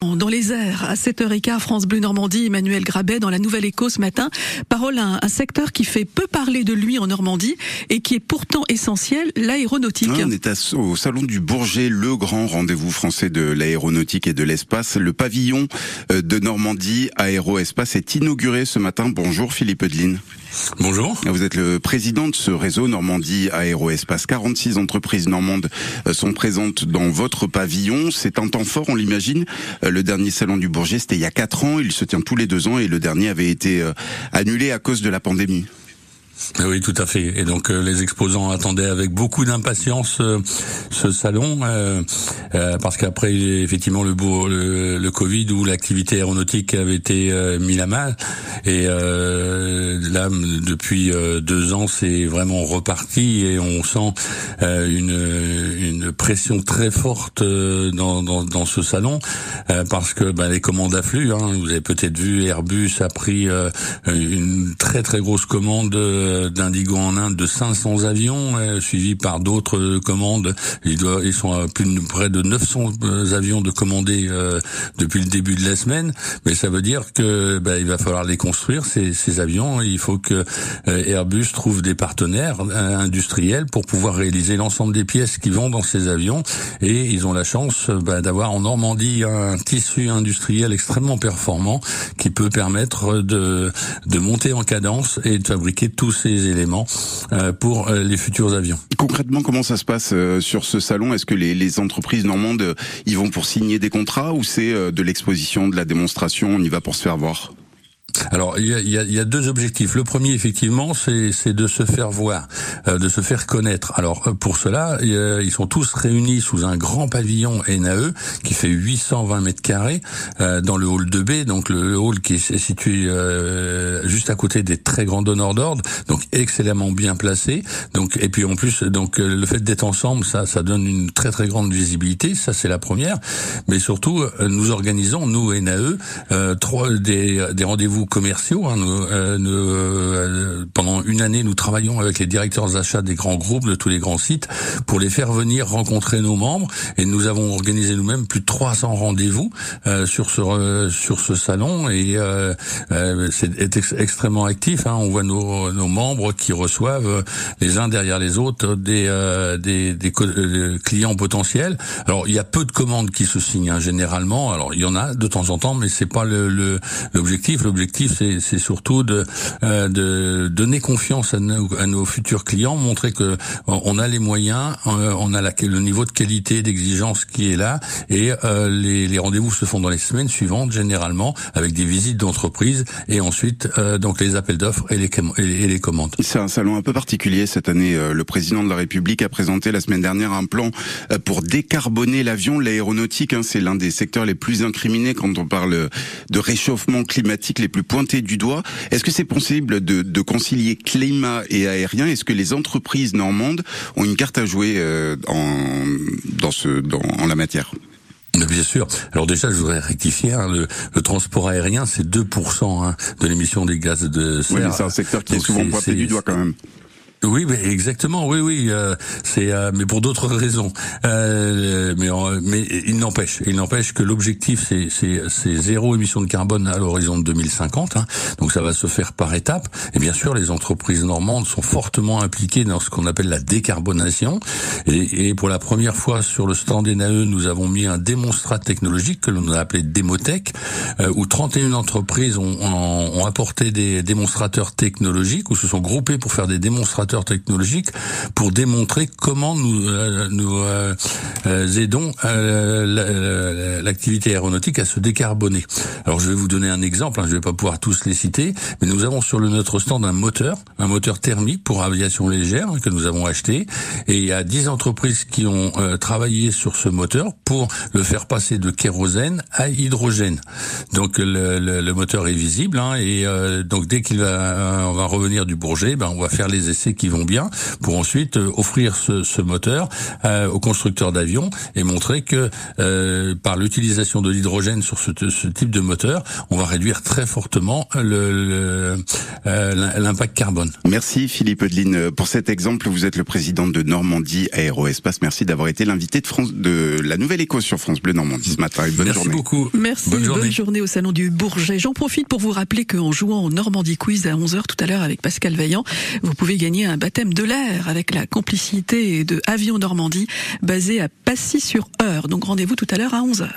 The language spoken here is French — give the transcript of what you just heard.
Dans les airs, à 7h15, France Bleu Normandie, Emmanuel Grabet dans la Nouvelle Écho ce matin. Parole à un, secteur qui fait peu parler de lui en Normandie et qui est pourtant essentiel, l'aéronautique. on est au Salon du Bourget, le grand rendez-vous français de l'aéronautique et de l'espace. Le pavillon euh, de Normandie Aéroespace est inauguré ce matin. Bonjour Philippe Eudeline. Bonjour. Vous êtes le président de ce réseau Normandie Aéroespace. 46 entreprises normandes euh, sont présentes dans votre pavillon. C'est un temps fort, on l'imagine. Euh, le dernier salon du Bourget, c'était il y a 4 ans. Il se tient tous les deux ans et le dernier avait été euh, annulé à cause de la pandémie. Oui, tout à fait. Et donc euh, les exposants attendaient avec beaucoup d'impatience euh, ce salon, euh, parce qu'après effectivement le, le, le Covid où l'activité aéronautique avait été mise à mal, et là depuis deux ans c'est vraiment reparti et on sent une, une pression très forte dans, dans, dans ce salon, parce que ben, les commandes affluent. Hein. Vous avez peut-être vu Airbus a pris une très très grosse commande euh, d'Indigo en Inde de 500 avions, euh, suivi par d'autres commandes. Ils, doivent, ils sont à plus de près de 900 euh, avions de commandés depuis le début de la semaine. Mais ça veut dire que ben, il va falloir les construire ces, ces avions. Il faut que Airbus trouve des partenaires industriels pour pouvoir réaliser l'ensemble des pièces qui vont dans ces avions. Et ils ont la chance ben, d'avoir en Normandie un tissu industriel extrêmement performant qui peut permettre de, de monter en cadence et de fabriquer tous ces éléments euh, pour euh, les futurs avions. Concrètement, comment ça se passe euh, sur ce salon? Est-ce que les, les, entreprises normandes y vont pour signer des contrats ou c'est de l'exposition, de la démonstration, on y va pour se faire voir? Alors, il y a, il y a, deux objectifs. Le premier, effectivement, c'est de se faire voir, euh, de se faire connaître. Alors, euh, pour cela, ils sont tous réunis sous un grand pavillon NAE qui fait 820 mètres carrés euh, dans le hall 2B, donc le, hall qui est situé juste à côté des très grands donneurs d'ordre, donc excellemment bien placé. Donc, et puis en plus, donc le fait d'être ensemble, ça, ça donne une très très grande visibilité. Ça, c'est la première. Mais surtout, nous organisons nous NAE trois des, des rendez-vous. Hein, nous, euh, nous, euh, pendant une année, nous travaillons avec les directeurs d'achat des grands groupes, de tous les grands sites, pour les faire venir rencontrer nos membres. Et nous avons organisé nous-mêmes plus de 300 rendez-vous euh, sur ce sur ce salon. Et c'est extrêmement actif. Hein. On voit nos, nos membres qui reçoivent les uns derrière les autres des des, des, clients potentiels. Alors il y a peu de commandes qui se signent hein, généralement. Alors il y en a de temps en temps, mais c'est pas le l'objectif. C'est surtout de, euh, de donner confiance à nos, à nos, futurs clients, montrer que on a les moyens, euh, on a la, le niveau de qualité, d'exigence qui est là, et euh, les, les rendez-vous se font dans les semaines suivantes, généralement, avec des visites d'entreprise, et ensuite donc les appels d'offres et les, et les commandes. C'est un salon un peu particulier cette année. Le président de la République a présenté la semaine dernière un plan pour décarboner l'avion, l'aéronautique. Hein, c'est l'un des secteurs les plus incriminés quand on parle de réchauffement climatique les plus pointé du doigt. Est-ce que c'est possible de, de, concilier climat et aérien? Est-ce que les entreprises normandes ont une carte à jouer euh, en, dans, ce, dans, en la matière? Bien sûr. Alors déjà, je voudrais rectifier, hein, le, le, transport aérien, c'est 2% hein, de l'émission des gaz de serre. Oui, c'est un secteur qui est souvent pointé du doigt quand même. Oui, mais exactement. Oui, oui. Euh, c'est euh, mais pour d'autres raisons. Euh, mais mais il n'empêche, il n'empêche que l'objectif c'est c'est zéro émission de carbone à l'horizon de 2050. Hein, donc ça va se faire par étapes. Et bien sûr, les entreprises normandes sont fortement impliquées dans ce qu'on appelle la décarbonation. Et, et, pour la première fois sur le stand NAE, nous avons mis un démonstrat technologique que l'on a appelé Démotech, euh, où 31 entreprises ont, ont, ont apporté des démonstrateurs technologiques, ou se sont groupées pour faire des démonstrateurs technologiques pour démontrer comment nous, euh, nous euh, euh, aidons l'activité aéronautique à se décarboner. Alors je vais vous donner un exemple, hein, je vais pas pouvoir tous les citer, mais nous avons sur le notre stand un moteur, un moteur thermique pour aviation légère hein, que nous avons acheté, et il y a 10 entreprises qui ont travaillé sur ce moteur pour le faire passer de kérosène à hydrogène. Donc le, le, moteur est visible, hein, et donc dès qu'il va, on va revenir du Bourget, ben on va faire les essais qui vont bien, pour ensuite offrir ce, ce moteur aux constructeurs d'avions et montrer que par l'utilisation de l'hydrogène sur ce, ce, type de moteur, on va réduire très fortement l'impact carbone. Merci Philippe Eudeline pour cet exemple. Vous êtes le président de Normandie Aéroespace. Merci d'avoir été l'invité de France de la Nouvelle Éco sur France Bleu Normandie ce matin. bonne Merci beaucoup. Merci. Bonne journée. au salon du Bourget. J'en profite pour vous rappeler qu'en jouant au Normandie Quiz à 11h tout à l'heure avec Pascal Vaillant, vous pouvez gagner un baptême de l'air avec la complicité de Avion Normandie basé à Passy sur Heure. Donc rendez-vous tout à l'heure à 11h.